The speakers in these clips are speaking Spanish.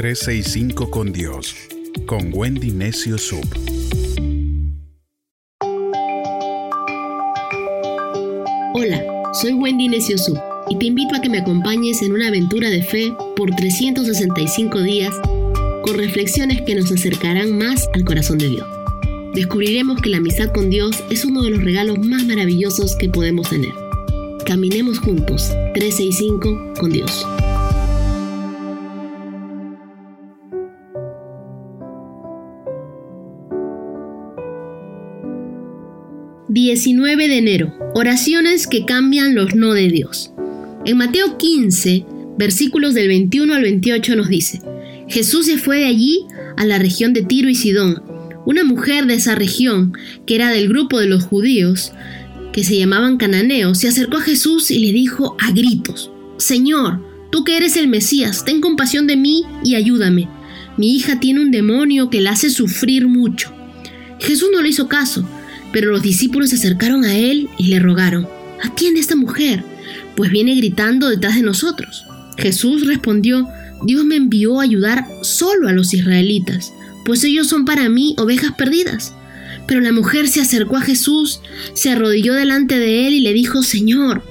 365 con Dios, con Wendy Necio Sub. Hola, soy Wendy Necio Sub y te invito a que me acompañes en una aventura de fe por 365 días con reflexiones que nos acercarán más al corazón de Dios. Descubriremos que la amistad con Dios es uno de los regalos más maravillosos que podemos tener. Caminemos juntos, 365 con Dios. 19 de enero. Oraciones que cambian los no de Dios. En Mateo 15, versículos del 21 al 28 nos dice, Jesús se fue de allí a la región de Tiro y Sidón. Una mujer de esa región, que era del grupo de los judíos, que se llamaban cananeos, se acercó a Jesús y le dijo a gritos, Señor, tú que eres el Mesías, ten compasión de mí y ayúdame. Mi hija tiene un demonio que la hace sufrir mucho. Jesús no le hizo caso, pero los discípulos se acercaron a él y le rogaron, atiende a esta mujer, pues viene gritando detrás de nosotros. Jesús respondió, Dios me envió a ayudar solo a los israelitas, pues ellos son para mí ovejas perdidas. Pero la mujer se acercó a Jesús, se arrodilló delante de él y le dijo, Señor,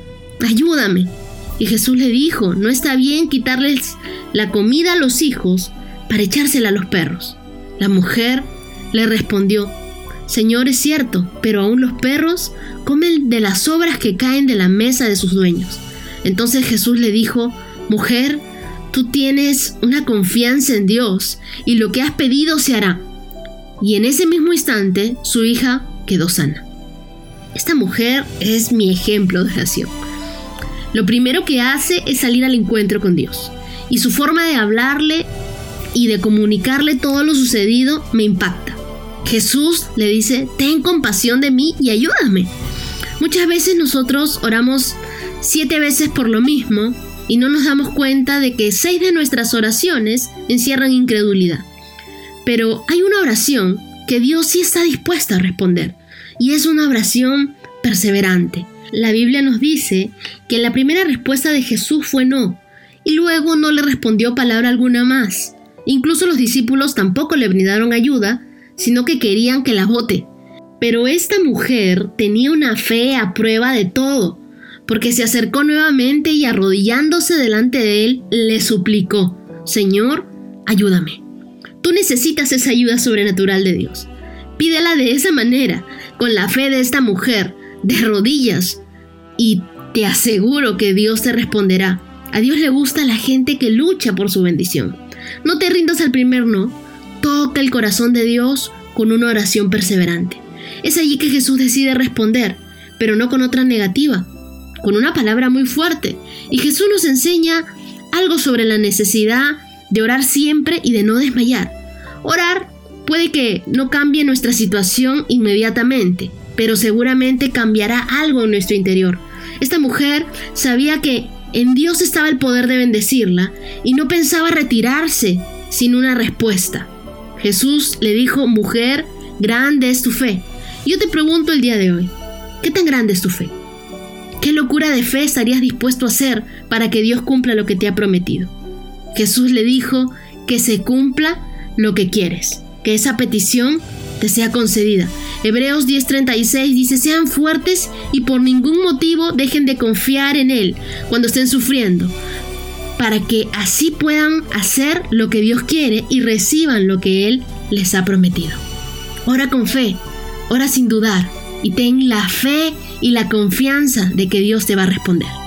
ayúdame. Y Jesús le dijo, no está bien quitarles la comida a los hijos para echársela a los perros. La mujer le respondió, Señor, es cierto, pero aún los perros comen de las sobras que caen de la mesa de sus dueños. Entonces Jesús le dijo, Mujer, tú tienes una confianza en Dios y lo que has pedido se hará. Y en ese mismo instante su hija quedó sana. Esta mujer es mi ejemplo de oración. Lo primero que hace es salir al encuentro con Dios. Y su forma de hablarle y de comunicarle todo lo sucedido me impacta. Jesús le dice, ten compasión de mí y ayúdame. Muchas veces nosotros oramos siete veces por lo mismo y no nos damos cuenta de que seis de nuestras oraciones encierran incredulidad. Pero hay una oración que Dios sí está dispuesta a responder y es una oración perseverante. La Biblia nos dice que la primera respuesta de Jesús fue no y luego no le respondió palabra alguna más. Incluso los discípulos tampoco le brindaron ayuda sino que querían que la vote. Pero esta mujer tenía una fe a prueba de todo, porque se acercó nuevamente y arrodillándose delante de él, le suplicó, Señor, ayúdame. Tú necesitas esa ayuda sobrenatural de Dios. Pídela de esa manera, con la fe de esta mujer, de rodillas, y te aseguro que Dios te responderá. A Dios le gusta la gente que lucha por su bendición. No te rindas al primer no, toca el corazón de Dios con una oración perseverante. Es allí que Jesús decide responder, pero no con otra negativa, con una palabra muy fuerte. Y Jesús nos enseña algo sobre la necesidad de orar siempre y de no desmayar. Orar puede que no cambie nuestra situación inmediatamente, pero seguramente cambiará algo en nuestro interior. Esta mujer sabía que en Dios estaba el poder de bendecirla y no pensaba retirarse sin una respuesta. Jesús le dijo, mujer, grande es tu fe. Yo te pregunto el día de hoy, ¿qué tan grande es tu fe? ¿Qué locura de fe estarías dispuesto a hacer para que Dios cumpla lo que te ha prometido? Jesús le dijo que se cumpla lo que quieres, que esa petición te sea concedida. Hebreos 10:36 dice, sean fuertes y por ningún motivo dejen de confiar en Él cuando estén sufriendo, para que así puedan hacer lo que Dios quiere y reciban lo que Él les ha prometido. Ora con fe, ora sin dudar y ten la fe y la confianza de que Dios te va a responder.